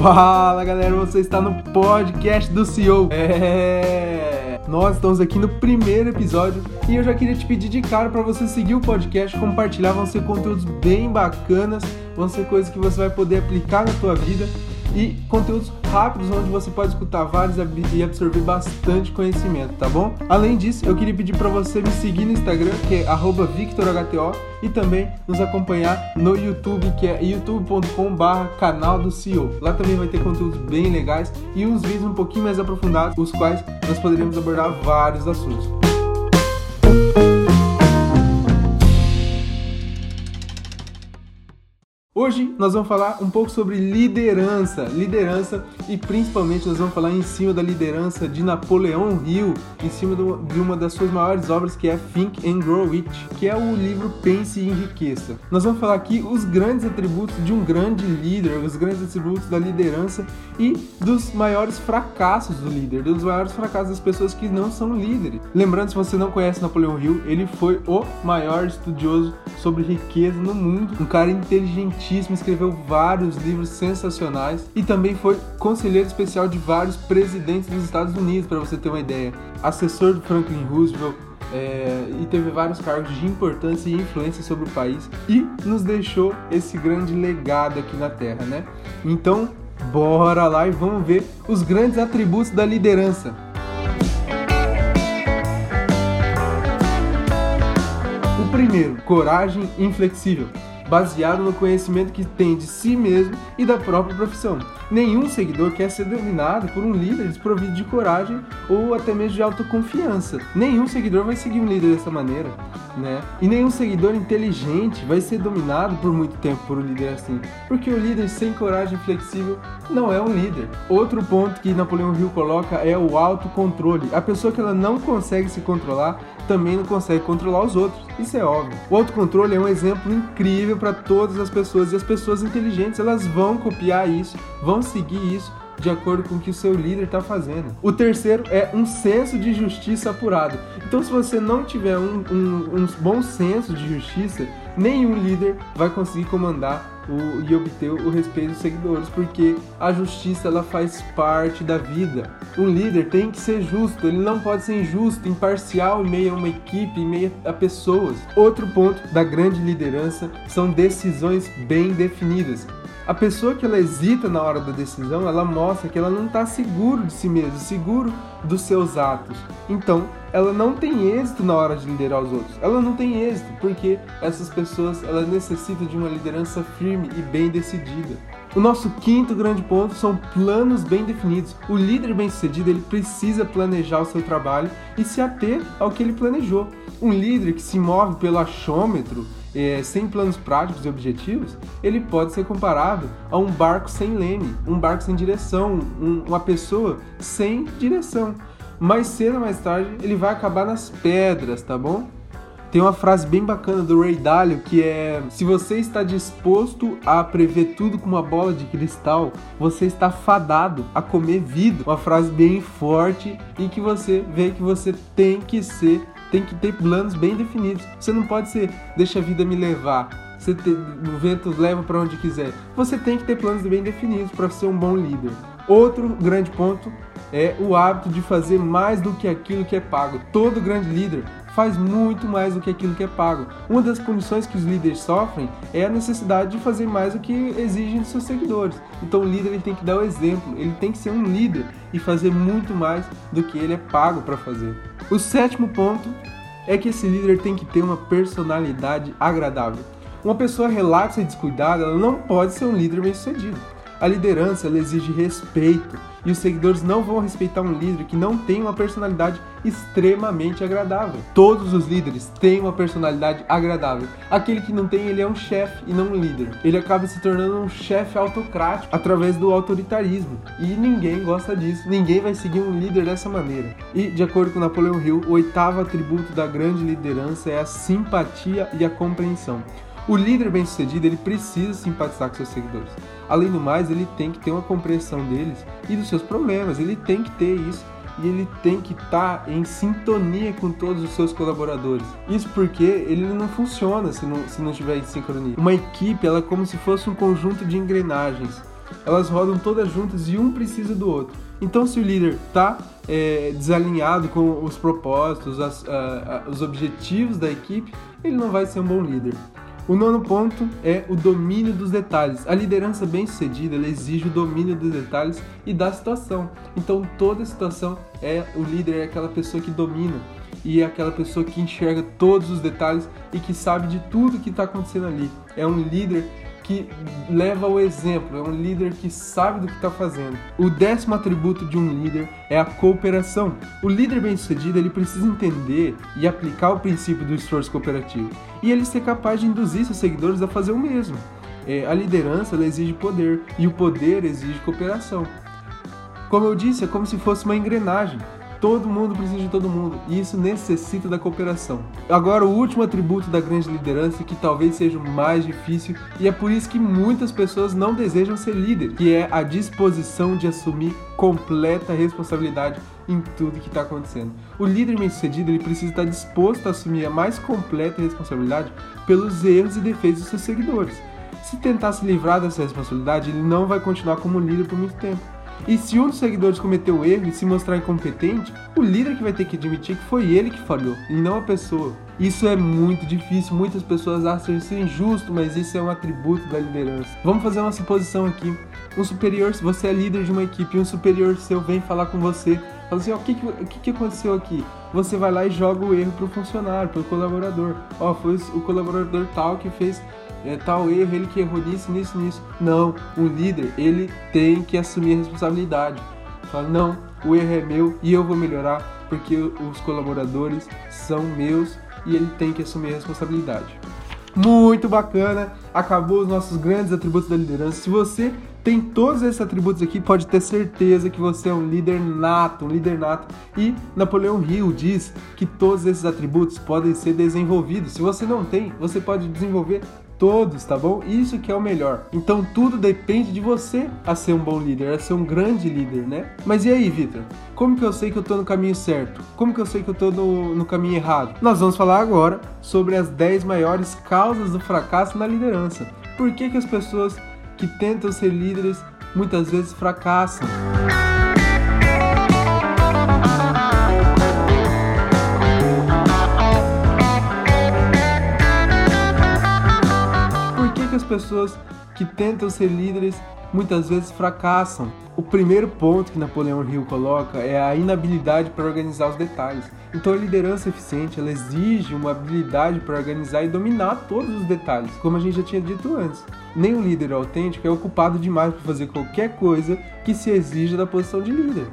Fala galera, você está no podcast do CEO. É, nós estamos aqui no primeiro episódio e eu já queria te pedir de cara para você seguir o podcast, compartilhar, vão ser conteúdos bem bacanas, vão ser coisas que você vai poder aplicar na tua vida e conteúdos rápidos onde você pode escutar vários e absorver bastante conhecimento, tá bom? Além disso, eu queria pedir para você me seguir no Instagram, que é @victorhto e também nos acompanhar no YouTube, que é youtube.com/canal do CEO. Lá também vai ter conteúdos bem legais e uns vídeos um pouquinho mais aprofundados, os quais nós poderíamos abordar vários assuntos. Hoje nós vamos falar um pouco sobre liderança, liderança e principalmente nós vamos falar em cima da liderança de Napoleão Hill, em cima de uma das suas maiores obras que é Think and Grow Rich, que é o livro Pense e Enriqueça. Nós vamos falar aqui os grandes atributos de um grande líder, os grandes atributos da liderança e dos maiores fracassos do líder, dos maiores fracassos das pessoas que não são líderes. Lembrando, se você não conhece Napoleão Hill, ele foi o maior estudioso sobre riqueza no mundo, um cara inteligente escreveu vários livros sensacionais e também foi conselheiro especial de vários presidentes dos Estados Unidos, para você ter uma ideia. Assessor do Franklin Roosevelt, é, e teve vários cargos de importância e influência sobre o país e nos deixou esse grande legado aqui na Terra, né? Então, bora lá e vamos ver os grandes atributos da liderança. O primeiro, coragem inflexível baseado no conhecimento que tem de si mesmo e da própria profissão. Nenhum seguidor quer ser dominado por um líder desprovido de coragem ou até mesmo de autoconfiança. Nenhum seguidor vai seguir um líder dessa maneira, né? E nenhum seguidor inteligente vai ser dominado por muito tempo por um líder assim, porque o líder sem coragem flexível não é um líder. Outro ponto que Napoleão Hill coloca é o autocontrole. A pessoa que ela não consegue se controlar também não consegue controlar os outros. Isso é óbvio. O autocontrole é um exemplo incrível para todas as pessoas e as pessoas inteligentes elas vão copiar isso, vão seguir isso de acordo com o que o seu líder está fazendo. O terceiro é um senso de justiça apurado. Então, se você não tiver um, um, um bom senso de justiça, nenhum líder vai conseguir comandar o, e obter o respeito dos seguidores, porque a justiça ela faz parte da vida. Um líder tem que ser justo, ele não pode ser injusto, imparcial em meio a uma equipe, em meio a pessoas. Outro ponto da grande liderança são decisões bem definidas. A pessoa que ela hesita na hora da decisão, ela mostra que ela não está seguro de si mesma, seguro dos seus atos. Então, ela não tem êxito na hora de liderar os outros. Ela não tem êxito porque essas pessoas ela necessitam de uma liderança firme e bem decidida. O nosso quinto grande ponto são planos bem definidos. O líder bem-sucedido ele precisa planejar o seu trabalho e se ater ao que ele planejou. Um líder que se move pelo achômetro é, sem planos práticos e objetivos, ele pode ser comparado a um barco sem leme, um barco sem direção, um, uma pessoa sem direção. Mais cedo ou mais tarde, ele vai acabar nas pedras, tá bom? Tem uma frase bem bacana do Ray Dalio que é: Se você está disposto a prever tudo com uma bola de cristal, você está fadado a comer vidro. Uma frase bem forte e que você vê que você tem que ser tem que ter planos bem definidos. Você não pode ser deixa a vida me levar. Você ter, o vento leva para onde quiser. Você tem que ter planos bem definidos para ser um bom líder. Outro grande ponto é o hábito de fazer mais do que aquilo que é pago. Todo grande líder faz muito mais do que aquilo que é pago. Uma das punições que os líderes sofrem é a necessidade de fazer mais do que exigem de seus seguidores. Então o líder ele tem que dar o exemplo, ele tem que ser um líder e fazer muito mais do que ele é pago para fazer. O sétimo ponto é que esse líder tem que ter uma personalidade agradável. Uma pessoa relaxa e descuidada, ela não pode ser um líder bem-sucedido. A liderança exige respeito e os seguidores não vão respeitar um líder que não tem uma personalidade extremamente agradável. Todos os líderes têm uma personalidade agradável. Aquele que não tem, ele é um chefe e não um líder. Ele acaba se tornando um chefe autocrático através do autoritarismo. E ninguém gosta disso. Ninguém vai seguir um líder dessa maneira. E, de acordo com Napoleão Hill, o oitavo atributo da grande liderança é a simpatia e a compreensão. O líder bem-sucedido, ele precisa simpatizar com seus seguidores. Além do mais, ele tem que ter uma compreensão deles e dos seus problemas. Ele tem que ter isso e ele tem que estar tá em sintonia com todos os seus colaboradores. Isso porque ele não funciona se não, se não estiver em sincronia. Uma equipe ela é como se fosse um conjunto de engrenagens. elas rodam todas juntas e um precisa do outro. Então, se o líder está é, desalinhado com os propósitos, as, a, a, os objetivos da equipe, ele não vai ser um bom líder. O nono ponto é o domínio dos detalhes. A liderança bem-sucedida exige o domínio dos detalhes e da situação. Então, toda situação é o líder é aquela pessoa que domina e é aquela pessoa que enxerga todos os detalhes e que sabe de tudo que está acontecendo ali. É um líder que leva o exemplo, é um líder que sabe do que está fazendo. O décimo atributo de um líder é a cooperação. O líder bem-sucedido ele precisa entender e aplicar o princípio do esforço cooperativo e ele ser capaz de induzir seus seguidores a fazer o mesmo. É, a liderança exige poder e o poder exige cooperação. Como eu disse, é como se fosse uma engrenagem. Todo mundo precisa de todo mundo e isso necessita da cooperação. Agora, o último atributo da grande liderança, que talvez seja o mais difícil e é por isso que muitas pessoas não desejam ser líder, que é a disposição de assumir completa responsabilidade em tudo que está acontecendo. O líder bem-sucedido ele precisa estar disposto a assumir a mais completa responsabilidade pelos erros e defeitos dos seus seguidores. Se tentar se livrar dessa responsabilidade, ele não vai continuar como líder por muito tempo. E se um dos seguidores cometeu o erro e se mostrar incompetente, o líder que vai ter que admitir que foi ele que falhou, e não a pessoa. Isso é muito difícil, muitas pessoas acham isso injusto, mas isso é um atributo da liderança. Vamos fazer uma suposição aqui. Um superior, se você é líder de uma equipe, um superior seu vem falar com você, fala assim, ó, o que, que, que aconteceu aqui? Você vai lá e joga o erro pro funcionário, pro colaborador. Ó, foi o colaborador tal que fez é, tal erro, ele que errou nisso, nisso, nisso. Não, o líder, ele tem que assumir a responsabilidade. Fala, não, o erro é meu e eu vou melhorar porque os colaboradores são meus e ele tem que assumir a responsabilidade. Muito bacana, acabou os nossos grandes atributos da liderança. Se você tem todos esses atributos aqui, pode ter certeza que você é um líder nato, um líder nato. E Napoleão Hill diz que todos esses atributos podem ser desenvolvidos. Se você não tem, você pode desenvolver todos, tá bom? Isso que é o melhor. Então tudo depende de você a ser um bom líder, a ser um grande líder, né? Mas e aí, Vitor? Como que eu sei que eu tô no caminho certo? Como que eu sei que eu tô no, no caminho errado? Nós vamos falar agora sobre as 10 maiores causas do fracasso na liderança. Por que, que as pessoas que tentam ser líderes muitas vezes fracassam? Pessoas que tentam ser líderes muitas vezes fracassam. O primeiro ponto que Napoleão Hill coloca é a inabilidade para organizar os detalhes. Então a liderança eficiente ela exige uma habilidade para organizar e dominar todos os detalhes, como a gente já tinha dito antes. Nenhum líder autêntico é ocupado demais para fazer qualquer coisa que se exija da posição de líder.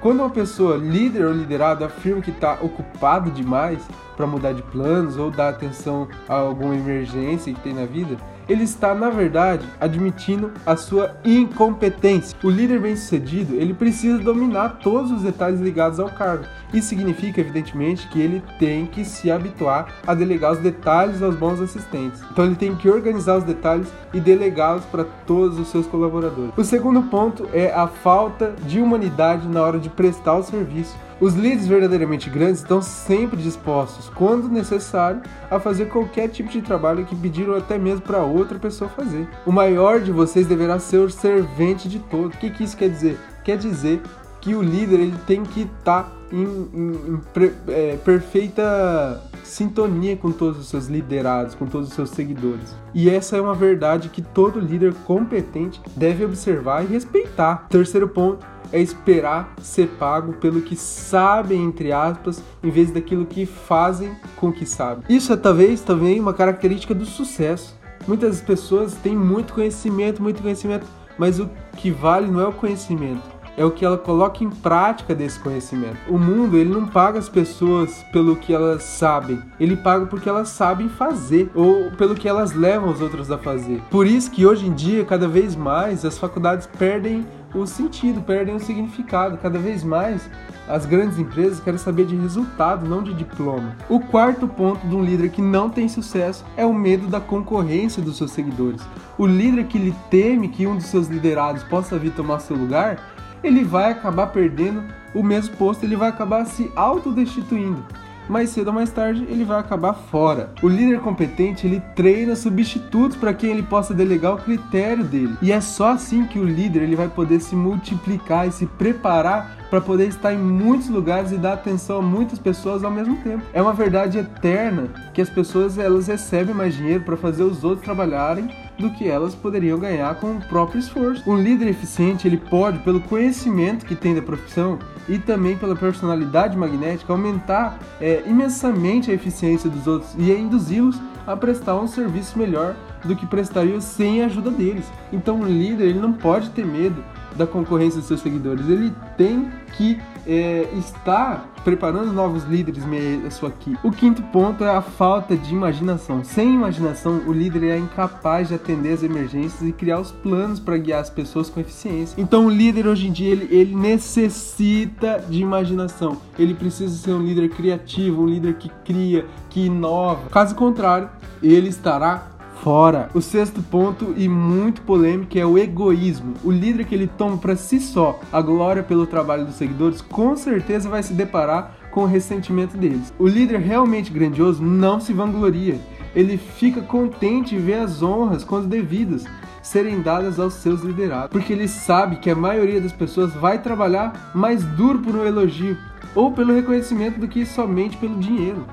Quando uma pessoa, líder ou liderado, afirma que está ocupado demais para mudar de planos ou dar atenção a alguma emergência que tem na vida, ele está, na verdade, admitindo a sua incompetência. O líder bem-sucedido, ele precisa dominar todos os detalhes ligados ao cargo. Isso significa, evidentemente, que ele tem que se habituar a delegar os detalhes aos bons assistentes. Então ele tem que organizar os detalhes e delegá-los para todos os seus colaboradores. O segundo ponto é a falta de humanidade na hora de prestar o serviço. Os líderes verdadeiramente grandes estão sempre dispostos, quando necessário, a fazer qualquer tipo de trabalho que pediram até mesmo para outra pessoa fazer. O maior de vocês deverá ser o servente de todos. O que, que isso quer dizer? Quer dizer que o líder ele tem que estar tá em, em, em é, perfeita sintonia com todos os seus liderados, com todos os seus seguidores. E essa é uma verdade que todo líder competente deve observar e respeitar. Terceiro ponto é esperar ser pago pelo que sabem, entre aspas, em vez daquilo que fazem com o que sabem. Isso é talvez também uma característica do sucesso. Muitas pessoas têm muito conhecimento, muito conhecimento, mas o que vale não é o conhecimento, é o que ela coloca em prática desse conhecimento. O mundo, ele não paga as pessoas pelo que elas sabem, ele paga porque elas sabem fazer ou pelo que elas levam os outros a fazer. Por isso que hoje em dia, cada vez mais, as faculdades perdem o sentido, perdem o significado. Cada vez mais, as grandes empresas querem saber de resultado, não de diploma. O quarto ponto de um líder que não tem sucesso é o medo da concorrência dos seus seguidores. O líder que lhe teme que um dos seus liderados possa vir tomar seu lugar ele vai acabar perdendo o mesmo posto, ele vai acabar se autodestituindo. mais cedo ou mais tarde ele vai acabar fora. O líder competente ele treina substitutos para quem ele possa delegar o critério dele. E é só assim que o líder ele vai poder se multiplicar e se preparar para poder estar em muitos lugares e dar atenção a muitas pessoas ao mesmo tempo. É uma verdade eterna que as pessoas elas recebem mais dinheiro para fazer os outros trabalharem do que elas poderiam ganhar com o próprio esforço. Um líder eficiente ele pode, pelo conhecimento que tem da profissão e também pela personalidade magnética, aumentar é, imensamente a eficiência dos outros e induzi-los a prestar um serviço melhor do que prestariam sem a ajuda deles. Então, um líder ele não pode ter medo da concorrência dos seus seguidores. Ele tem que é, estar preparando novos líderes meio a sua equipe. O quinto ponto é a falta de imaginação. Sem imaginação, o líder é incapaz de atender as emergências e criar os planos para guiar as pessoas com eficiência. Então, o líder hoje em dia ele, ele necessita de imaginação. Ele precisa ser um líder criativo, um líder que cria, que inova. Caso contrário, ele estará fora. O sexto ponto e muito polêmico é o egoísmo. O líder que ele toma para si só a glória pelo trabalho dos seguidores, com certeza vai se deparar com o ressentimento deles. O líder realmente grandioso não se vangloria. Ele fica contente em ver as honras quando devidas serem dadas aos seus liderados, porque ele sabe que a maioria das pessoas vai trabalhar mais duro por um elogio ou pelo reconhecimento do que somente pelo dinheiro.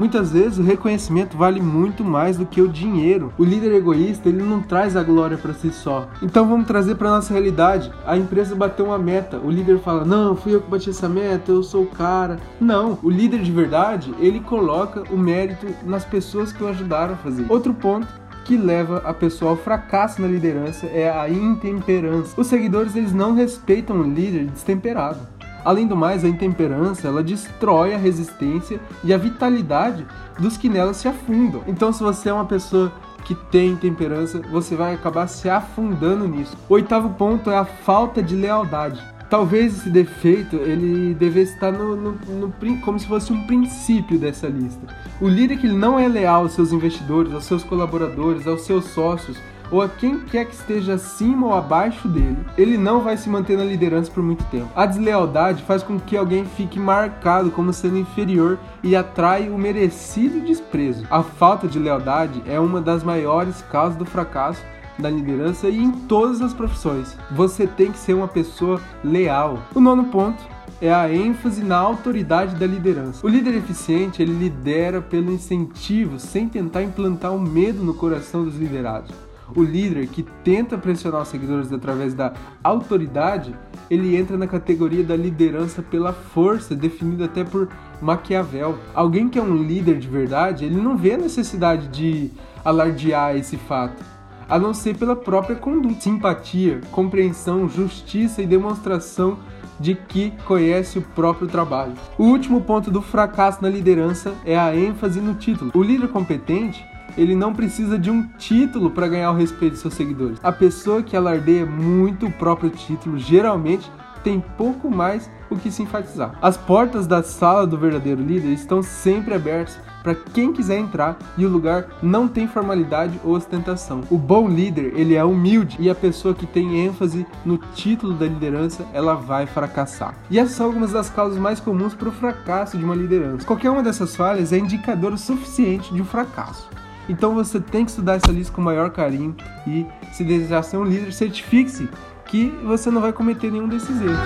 Muitas vezes o reconhecimento vale muito mais do que o dinheiro. O líder egoísta, ele não traz a glória para si só. Então vamos trazer para nossa realidade. A empresa bateu uma meta. O líder fala: "Não, fui eu que bati essa meta, eu sou o cara". Não, o líder de verdade, ele coloca o mérito nas pessoas que o ajudaram a fazer. Outro ponto que leva a pessoa ao fracasso na liderança é a intemperança. Os seguidores eles não respeitam o líder destemperado. Além do mais, a intemperança ela destrói a resistência e a vitalidade dos que nela se afundam. Então, se você é uma pessoa que tem intemperança, você vai acabar se afundando nisso. O oitavo ponto é a falta de lealdade. Talvez esse defeito ele devesse estar no, no, no, como se fosse um princípio dessa lista. O líder que não é leal aos seus investidores, aos seus colaboradores, aos seus sócios, ou a quem quer que esteja acima ou abaixo dele, ele não vai se manter na liderança por muito tempo. A deslealdade faz com que alguém fique marcado como sendo inferior e atrai o merecido desprezo. A falta de lealdade é uma das maiores causas do fracasso da liderança e em todas as profissões. Você tem que ser uma pessoa leal. O nono ponto é a ênfase na autoridade da liderança. O líder eficiente, ele lidera pelo incentivo, sem tentar implantar o medo no coração dos liderados o líder que tenta pressionar os seguidores através da autoridade, ele entra na categoria da liderança pela força, definida até por Maquiavel. Alguém que é um líder de verdade, ele não vê a necessidade de alardear esse fato, a não ser pela própria conduta, simpatia, compreensão, justiça e demonstração de que conhece o próprio trabalho. O último ponto do fracasso na liderança é a ênfase no título. O líder competente ele não precisa de um título para ganhar o respeito de seus seguidores. A pessoa que alardeia muito o próprio título geralmente tem pouco mais o que se enfatizar. As portas da sala do verdadeiro líder estão sempre abertas para quem quiser entrar e o lugar não tem formalidade ou ostentação. O bom líder, ele é humilde e a pessoa que tem ênfase no título da liderança, ela vai fracassar. E essas são algumas das causas mais comuns para o fracasso de uma liderança. Qualquer uma dessas falhas é indicador suficiente de um fracasso. Então você tem que estudar essa lista com o maior carinho e, se desejar ser um líder, certifique-se que você não vai cometer nenhum desses erros.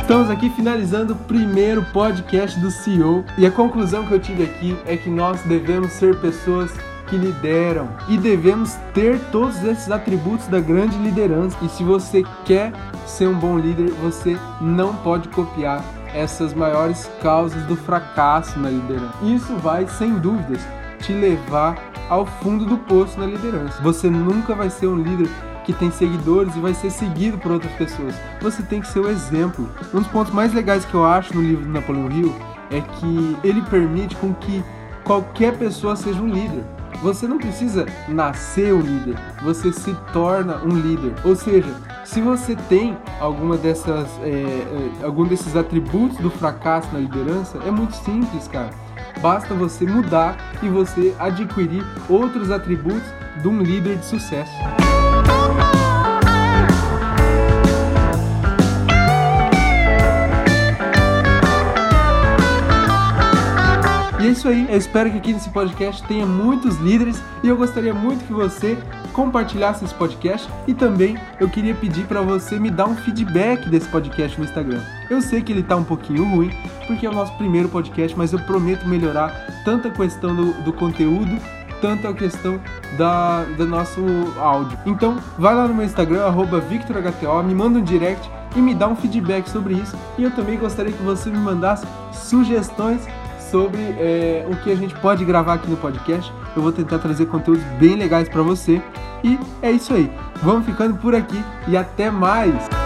Estamos aqui finalizando o primeiro podcast do CEO e a conclusão que eu tive aqui é que nós devemos ser pessoas que lideram e devemos ter todos esses atributos da grande liderança. E se você quer ser um bom líder, você não pode copiar essas maiores causas do fracasso na liderança. Isso vai, sem dúvidas, te levar ao fundo do poço na liderança. Você nunca vai ser um líder que tem seguidores e vai ser seguido por outras pessoas. Você tem que ser o exemplo. Um dos pontos mais legais que eu acho no livro do Napoleão Hill é que ele permite com que qualquer pessoa seja um líder. Você não precisa nascer um líder, você se torna um líder. Ou seja, se você tem alguma dessas, é, é, algum desses atributos do fracasso na liderança, é muito simples, cara. basta você mudar e você adquirir outros atributos de um líder de sucesso. Isso aí, eu espero que aqui nesse podcast tenha muitos líderes e eu gostaria muito que você compartilhasse esse podcast e também eu queria pedir para você me dar um feedback desse podcast no Instagram. Eu sei que ele tá um pouquinho ruim, porque é o nosso primeiro podcast, mas eu prometo melhorar tanto a questão do, do conteúdo tanto a questão da, do nosso áudio. Então, vai lá no meu Instagram, VictorHTO, me manda um direct e me dá um feedback sobre isso. E eu também gostaria que você me mandasse sugestões sobre é, o que a gente pode gravar aqui no podcast. Eu vou tentar trazer conteúdos bem legais para você. E é isso aí. Vamos ficando por aqui e até mais!